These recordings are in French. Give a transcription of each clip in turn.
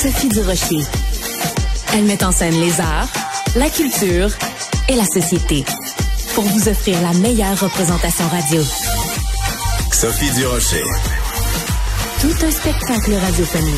Sophie Durocher. Elle met en scène les arts, la culture et la société pour vous offrir la meilleure représentation radio. Sophie Durocher. Tout un spectacle radiophonique.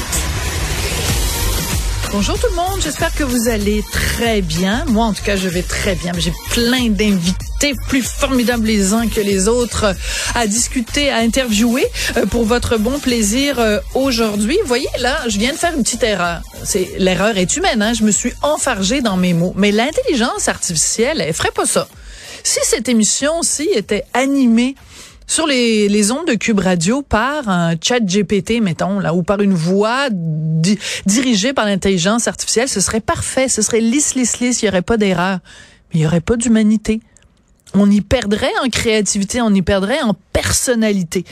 Bonjour tout le monde, j'espère que vous allez très bien. Moi, en tout cas, je vais très bien. J'ai plein d'invités plus formidables les uns que les autres à discuter, à interviewer euh, pour votre bon plaisir euh, aujourd'hui. Voyez, là, je viens de faire une petite erreur. C'est L'erreur est humaine, hein? je me suis enfargée dans mes mots. Mais l'intelligence artificielle, elle ferait pas ça. Si cette émission-ci était animée sur les, les ondes de Cube Radio par un chat GPT, mettons, là, ou par une voix di- dirigée par l'intelligence artificielle, ce serait parfait, ce serait lisse, lisse, lisse, il n'y aurait pas d'erreur. Mais il n'y aurait pas d'humanité. On y perdrait en créativité, on y perdrait en personnalité.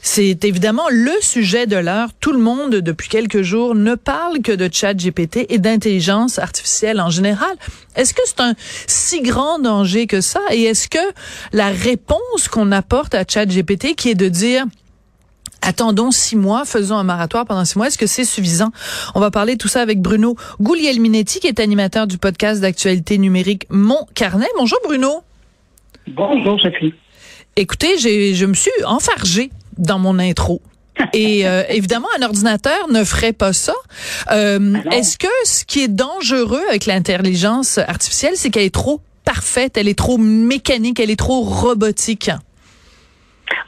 C'est évidemment le sujet de l'heure. Tout le monde, depuis quelques jours, ne parle que de chat GPT et d'intelligence artificielle en général. Est-ce que c'est un si grand danger que ça? Et est-ce que la réponse qu'on apporte à chat GPT, qui est de dire Attendons six mois, faisons un maratoire pendant six mois. Est-ce que c'est suffisant? On va parler tout ça avec Bruno Guglielminetti, qui est animateur du podcast d'actualité numérique Mon Carnet. Bonjour Bruno. Bonjour, Sophie. Écoutez, j'ai, je me suis enfargée dans mon intro. Et euh, évidemment, un ordinateur ne ferait pas ça. Euh, non. est-ce que ce qui est dangereux avec l'intelligence artificielle, c'est qu'elle est trop parfaite, elle est trop mécanique, elle est trop robotique?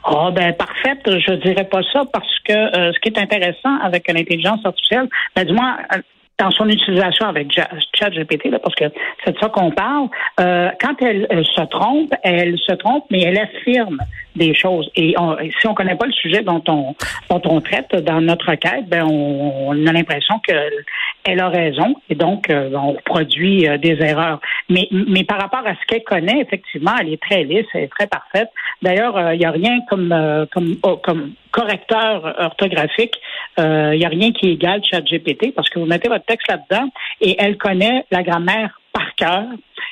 Ah ben parfaite, je dirais pas ça parce que euh, ce qui est intéressant avec l'intelligence artificielle, ben du moins euh, dans son utilisation avec ChatGPT, parce que c'est de ça qu'on parle, euh, quand elle, se trompe, elle se trompe, mais elle affirme des choses. Et si on connaît pas le sujet dont on traite dans notre requête, ben on, a l'impression qu'elle elle a raison et donc euh, on produit euh, des erreurs. Mais par rapport à ce qu'elle connaît, effectivement, elle est très lisse, elle est très parfaite. D'ailleurs, euh, il n'y a rien comme comme oh, comme correcteur orthographique. Euh, Il n'y a rien qui égale ChatGPT parce que vous mettez votre texte là-dedans et elle connaît la grammaire par cœur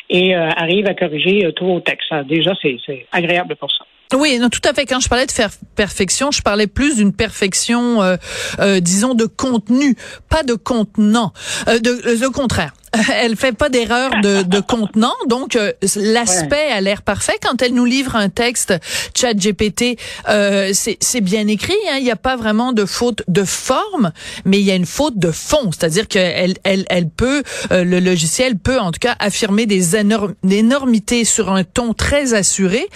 et euh, arrive à corriger euh, tous vos textes. Déjà, c'est agréable pour ça. Oui, non, tout à fait. Quand je parlais de faire perfection, je parlais plus d'une perfection, euh, euh, disons, de contenu, pas de contenant. Euh, de, le contraire. Elle fait pas d'erreur de, de contenant, donc euh, l'aspect a l'air parfait. Quand elle nous livre un texte, Chat GPT, euh, c'est bien écrit. hein. Il n'y a pas vraiment de faute de forme, mais il y a une faute de fond, c'est-à-dire qu'elle elle, elle peut, euh, le logiciel peut en tout cas affirmer des énormités sur un ton très assuré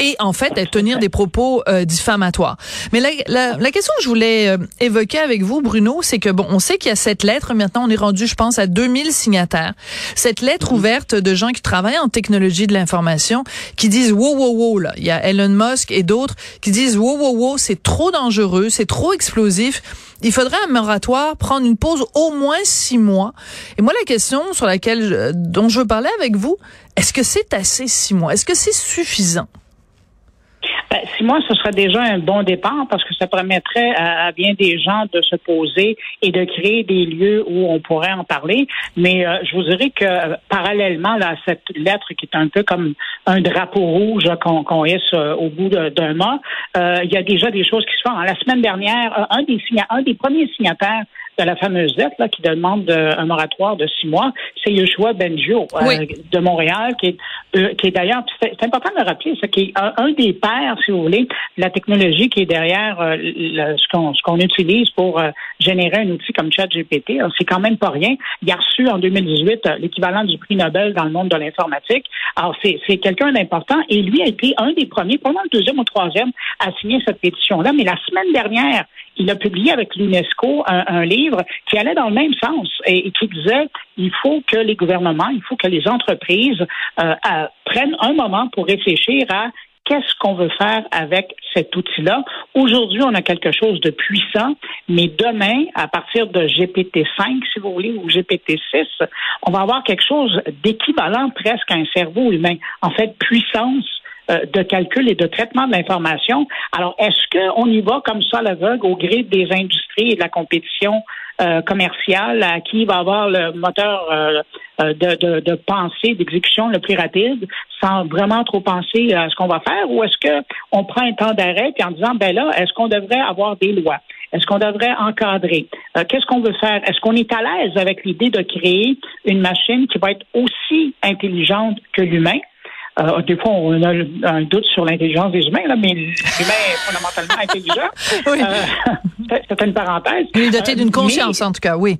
et en fait à tenir des propos euh, diffamatoires. Mais la, la, la question que je voulais euh, évoquer avec vous, Bruno, c'est que bon, on sait qu'il y a cette lettre. Maintenant, on est rendu, je pense, à 2000 signataires. Cette lettre ouverte de gens qui travaillent en technologie de l'information, qui disent wow wow wow là. Il y a Elon Musk et d'autres qui disent wow wow wow, c'est trop dangereux, c'est trop explosif. Il faudrait un moratoire, prendre une pause au moins six mois. Et moi, la question sur laquelle je- dont je veux parler avec vous, est-ce que c'est assez six mois? Est-ce que c'est suffisant? Ben, six mois, ce serait déjà un bon départ parce que ça permettrait à, bien des gens de se poser et de créer des lieux où on pourrait en parler. Mais euh, je vous dirais que euh, parallèlement à cette lettre qui est un peu comme un drapeau rouge qu'on qu'on hisse euh, au bout d'un mois, euh, il y a déjà des choses qui se font. La semaine dernière, un des, un des premiers signataires de la fameuse lettre là, qui demande un moratoire de six mois, c'est Yoshua Benjo de Montréal, qui est, qui est d'ailleurs, c'est important de le rappeler, c'est qui est un, des pères, si vous voulez, de la technologie qui est derrière ce qu'on ce qu'on utilise pour générer un outil comme ChatGPT. C'est quand même pas rien. Il a reçu en 2018 l'équivalent du prix Nobel dans le monde de l'informatique. Alors, c'est quelqu'un d'important et lui a été un des premiers, pendant le deuxième ou troisième, à signer cette pétition-là. Mais la semaine dernière, il a publié avec l'UNESCO un, livre qui allait dans le même sens et, qui disait il faut que les gouvernements, il faut que les entreprises euh, prennent un moment pour réfléchir à qu'est-ce qu'on veut faire avec cet outil-là. Aujourd'hui, on a quelque chose de puissant, mais demain, à partir de GPT-5, si vous voulez, ou GPT-6, on va avoir quelque chose d'équivalent presque à un cerveau humain. En fait, puissance euh, de calcul et de traitement de l'information. Alors, est-ce qu'on y va comme ça l'aveugle au gré des industries et de la compétition euh, commerciale à qui va avoir le moteur euh, de, de, de, pensée, d'exécution le plus rapide, sans vraiment trop penser à ce qu'on va faire, ou est-ce qu'on prend un temps d'arrêt puis en disant ben là, est-ce qu'on devrait avoir des lois? Est-ce qu'on devrait encadrer? Qu'est-ce qu'on veut faire? Est-ce qu'on est à l'aise avec l'idée de créer une machine qui va être aussi intelligente que l'humain? Euh, des fois, on a un doute sur l'intelligence des humains, là, mais l'humain est fondamentalement intelligent. oui. Euh, c'est une parenthèse. Il est doté d'une euh, conscience, en tout cas, oui.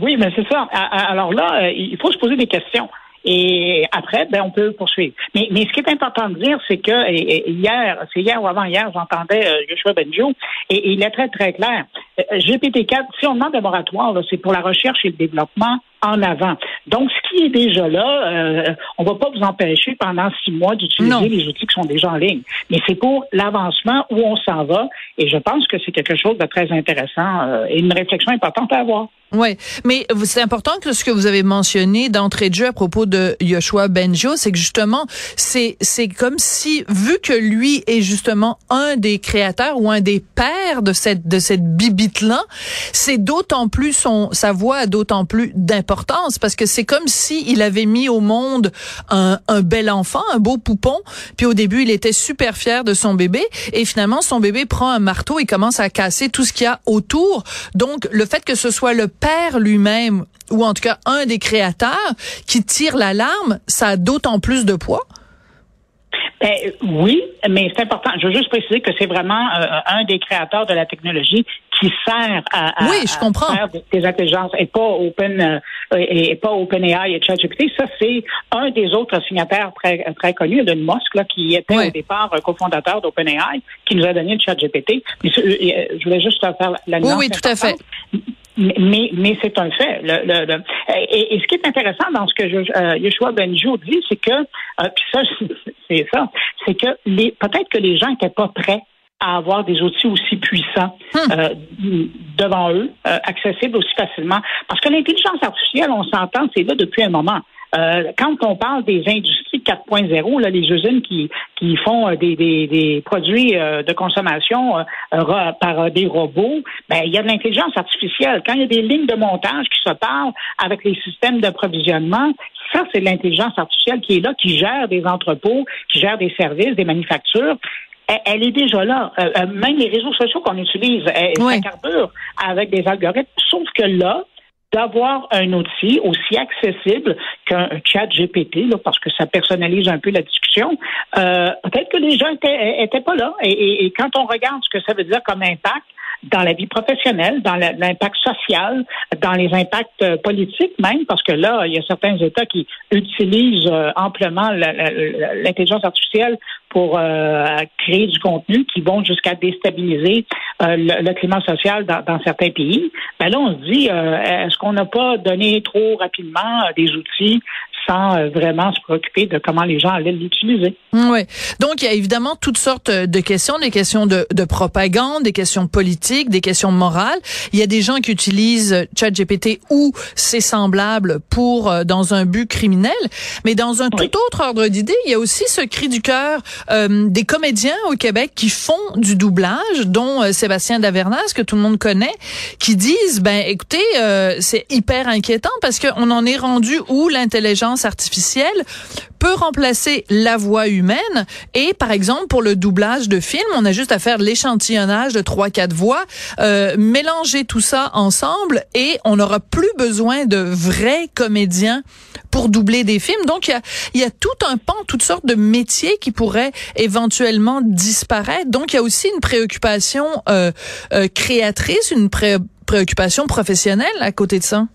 Oui, mais c'est ça. Alors là, il faut se poser des questions. Et après, ben, on peut poursuivre. Mais, mais ce qui est important de dire, c'est que hier, c'est hier ou avant-hier, j'entendais euh, Joshua Benjo, et, il est très, très clair. Euh, GPT-4, si on demande un moratoire, c'est pour la recherche et le développement en avant. Donc, ce qui est déjà là, euh, on ne va pas vous empêcher pendant six mois d'utiliser les outils qui sont déjà en ligne. Mais c'est pour l'avancement où on s'en va. Et je pense que c'est quelque chose de très intéressant et une réflexion importante à avoir. Oui, mais c'est important que ce que vous avez mentionné d'entrée de jeu à propos de Yoshua Benjo, c'est que justement, c'est c'est comme si vu que lui est justement un des créateurs ou un des pères de cette de cette bibite là, c'est d'autant plus son sa voix a d'autant plus d'importance parce que c'est comme si il avait mis au monde un, un bel enfant, un beau poupon, puis au début il était super fier de son bébé et finalement son bébé prend un marteau et commence à casser tout ce qu'il y a autour. Donc le fait que ce soit le père lui-même, ou en tout cas un des créateurs, qui tire l'alarme, ça a d'autant plus de poids? Ben, oui, mais c'est important. Je veux juste préciser que c'est vraiment euh, un des créateurs de la technologie qui sert à, oui, je comprends. faire des, intelligences et pas Open euh, et pas OpenAI et ChatGPT. Ça, c'est un des autres signataires très très connus, Elon Musk, là, qui était au départ cofondateur d'OpenAI, qui nous a donné le ChatGPT. Mais je voulais juste faire la Oui, oui, tout à fait. Mais, mais c'est un fait. Le, et, ce qui est intéressant dans ce que je, euh, Yeshua Benjo dit, c'est que, euh, puis ça, c'est ça, c'est que les peut-être que les gens n'étaient pas prêts à avoir des outils aussi puissants hmm. euh, devant eux, euh, accessibles aussi facilement. Parce que l'intelligence artificielle, on s'entend, c'est là depuis un moment. Euh, quand on parle des industries 4.0, là, les usines qui, qui font euh, des, des, des produits euh, de consommation par des robots, ben, il y a de l'intelligence artificielle. Quand il y a des lignes de montage qui se parlent avec les systèmes d'approvisionnement, ça, c'est de l'intelligence artificielle qui est là, qui gère des entrepôts, qui gère des services, des manufactures elle, est déjà là. même les réseaux sociaux qu'on utilise, elle, oui. avec des algorithmes. Sauf que là, d'avoir un outil aussi accessible qu'un chat GPT, là, parce que ça personnalise un peu la discussion, euh, peut-être que les gens étaient, étaient pas là. Et, et, quand on regarde ce que ça veut dire comme impact, dans la vie professionnelle, dans l'impact social, dans les impacts euh, politiques même, parce que là, il y a certains États qui utilisent euh, amplement l'intelligence artificielle pour euh, créer du contenu qui vont jusqu'à déstabiliser le, climat social dans, dans, certains pays. Ben là, on se dit, est-ce qu'on n'a pas donné trop rapidement des outils sans euh, vraiment se préoccuper de comment les gens allaient l'utiliser. Oui. Donc, il y a évidemment toutes sortes de questions, des questions de, de, propagande, des questions politiques, des questions morales. Il y a des gens qui utilisent ChatGPT ou ses semblables pour euh, dans un but criminel, mais dans un tout autre ordre d'idée, il y a aussi ce cri du cœur euh, des comédiens au Québec qui font du doublage, dont Sébastien Davernas que tout le monde connaît, qui disent ben écoutez, c'est hyper inquiétant parce qu'on en est rendu où l'intelligence artificielle peut remplacer la voix humaine et par exemple pour le doublage de films, on a juste à faire l'échantillonnage de trois quatre voix, euh, mélanger tout ça ensemble et on n'aura plus besoin de vrais comédiens pour doubler des films. Donc il y a, y a tout un pan, toutes sortes de métiers qui pourraient éventuellement disparaître. Donc il y a aussi une préoccupation euh, euh, créatrice, une pré- préoccupation professionnelle à côté de ça.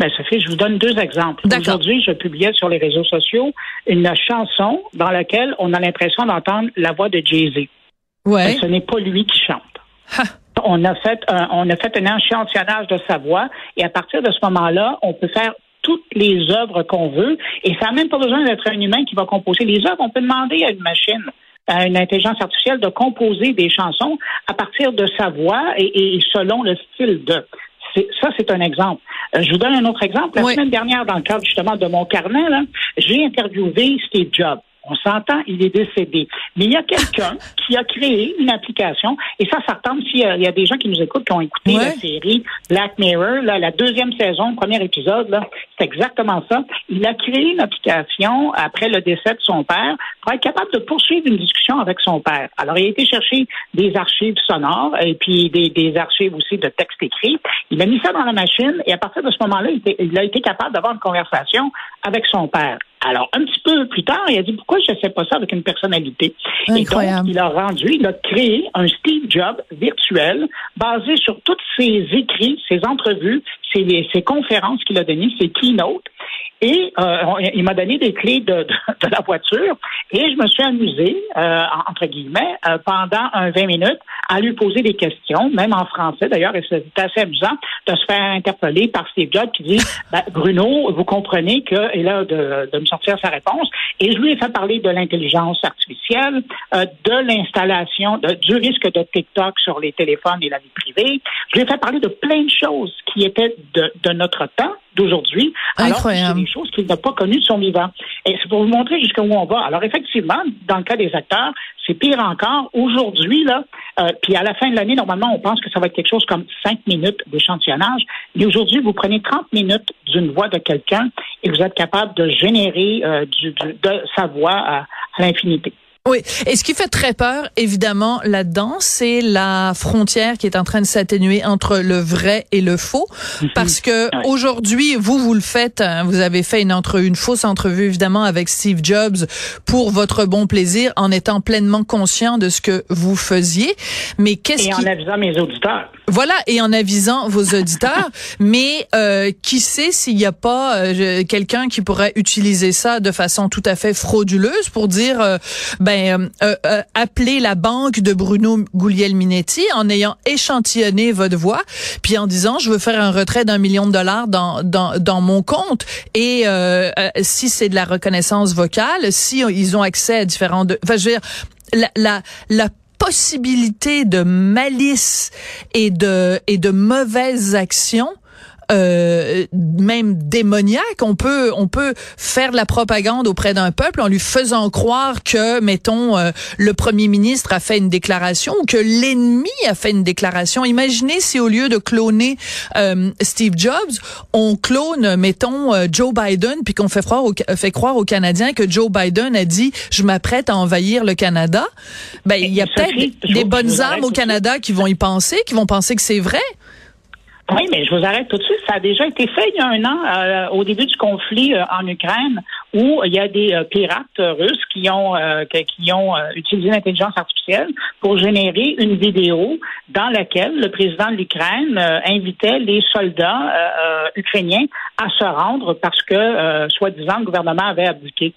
Ben, Sophie, je vous donne deux exemples. Aujourd'hui, je publiais sur les réseaux sociaux une chanson dans laquelle on a l'impression d'entendre la voix de Jay-Z. Ouais. Mais ce n'est pas lui qui chante. Ha. On a fait un, on a fait un échantillonnage de sa voix et à partir de ce moment-là, on peut faire toutes les œuvres qu'on veut et ça n'a même pas besoin d'être un humain qui va composer les œuvres. On peut demander à une machine, à une intelligence artificielle de composer des chansons à partir de sa voix et, et selon le style de. Ça, c'est un exemple. Euh, je vous donne un autre exemple. La Oui. semaine dernière, dans le cadre justement de mon carnet, j'ai interviewé Steve Jobs. On s'entend, il est décédé. Mais il y a quelqu'un qui a créé une application, et ça, ça retombe s'il y, a- il y a des gens qui nous écoutent qui ont écouté Ouais. la série Black Mirror, là, la deuxième saison, le premier épisode, c'est exactement ça. Il a créé une application après le décès de son père pour être capable de poursuivre une discussion avec son père. Alors, il a été chercher des archives sonores et puis des, des archives aussi de textes écrits. Il a mis ça dans la machine et à partir de ce moment-là, il, il a été capable d'avoir une conversation avec son père. Alors, un petit peu plus tard, il a dit pourquoi je ne sais pas ça avec une personnalité? Et Incroyable. donc, il a rendu, il a créé un Steve Jobs virtuel basé sur tous ses écrits, ses entrevues, ses, ses conférences qu'il a données, ses keynotes. Et euh, il m'a donné des clés de, de, de la voiture et je me suis amusé, euh, en- entre guillemets, euh, pendant un 20 minutes à lui poser des questions, même en français d'ailleurs, et c'est assez amusant de se faire interpeller par Steve Jobs qui dit Ben, Bruno, vous comprenez que, et là, de, de me sortir sa réponse, et je lui ai fait parler de l'intelligence artificielle, euh, de l'installation, du risque de TikTok sur les téléphones et la vie privée. Je lui ai fait parler de plein de choses qui étaient de, de notre temps, d'aujourd'hui, Incroyable. Choses qu'il n'a pas connues de son vivant. Et c'est pour vous montrer jusqu'où on va. Alors effectivement, dans le cas des acteurs, c'est pire encore. Aujourd'hui, là, euh, puis à la fin de l'année, normalement, on pense que ça va être quelque chose comme cinq minutes d'échantillonnage. Mais aujourd'hui, vous prenez 30 minutes d'une voix de quelqu'un et vous êtes capable de générer euh, du- du- de sa voix à, à l'infinité. Oui. Et ce qui fait très peur, évidemment, là-dedans, c'est la frontière qui est en train de s'atténuer entre le vrai et le faux. Parce que aujourd'hui, vous, vous le faites, hein, vous avez fait une, entre, une fausse entrevue, évidemment, avec Steve Jobs pour votre bon plaisir, en étant pleinement conscient de ce que vous faisiez. Mais qu'est-ce Et qui... en avisant mes auditeurs. Voilà, et en avisant vos auditeurs, mais euh, qui sait s'il n'y a pas euh, quelqu'un qui pourrait utiliser ça de façon tout à fait frauduleuse pour dire, euh, ben, euh, euh, appeler la banque de Bruno Guglielminetti en ayant échantillonné votre voix, puis en disant, je veux faire un retrait d'un million de dollars dans, dans, dans mon compte, et euh, euh, si c'est de la reconnaissance vocale, si ils ont accès à différents... Enfin, je veux dire, la, la, la possibilité de malice et de et de mauvaises actions euh, même démoniaque, on peut on peut faire de la propagande auprès d'un peuple en lui faisant croire que mettons euh, le premier ministre a fait une déclaration ou que l'ennemi a fait une déclaration. Imaginez si au lieu de cloner euh, Steve Jobs, on clone mettons euh, Joe Biden puis qu'on fait croire aux, fait croire aux Canadiens que Joe Biden a dit je m'apprête à envahir le Canada. Ben il y a peut-être des bonnes arrête au. Canada qui vont y penser, qui vont penser que c'est vrai. Oui, mais je vous arrête tout de suite. Ça a déjà été fait il y a un an, euh, au début du conflit euh, en Ukraine, où il y a des euh, pirates russes qui ont euh, qui ont euh, utilisé l'intelligence artificielle pour générer une vidéo dans laquelle le président de l'Ukraine invitait les soldats ukrainiens à se rendre parce que, soi-disant, le gouvernement avait abdiqué.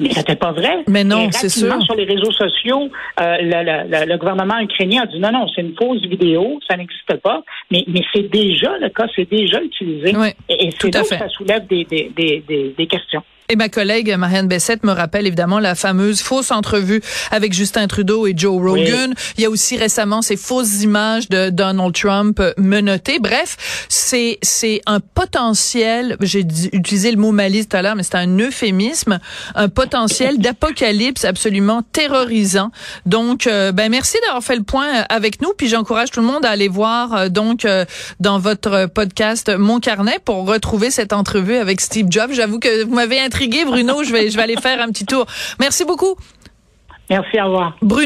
Mais c'était pas vrai. Mais non, c'est sûr. Sur les réseaux sociaux, euh, le, le- le- gouvernement ukrainien a dit non, non, c'est une fausse vidéo, ça n'existe pas. Mais, mais c'est déjà le cas, c'est déjà utilisé. Oui, et et c'est là fait. ça soulève des, des, des, des questions. Et ma collègue Marianne Bessette me rappelle évidemment la fameuse fausse entrevue avec Justin Trudeau et Joe Rogan. Il y a aussi récemment ces fausses images de Donald Trump menottées. Bref, c'est c'est un potentiel, j'ai utilisé le mot malice tout à l'heure, mais c'est un euphémisme, un potentiel d'apocalypse absolument terrorisant. Donc, euh, ben merci d'avoir fait le point avec nous, puis j'encourage tout le monde à aller voir euh, donc euh, dans votre podcast Mon Carnet pour retrouver cette entrevue avec Steve Jobs. J'avoue que vous m'avez intrigué, Bruno. Je vais, je vais aller faire un petit tour. Merci beaucoup. Merci, à revoir. Bruno.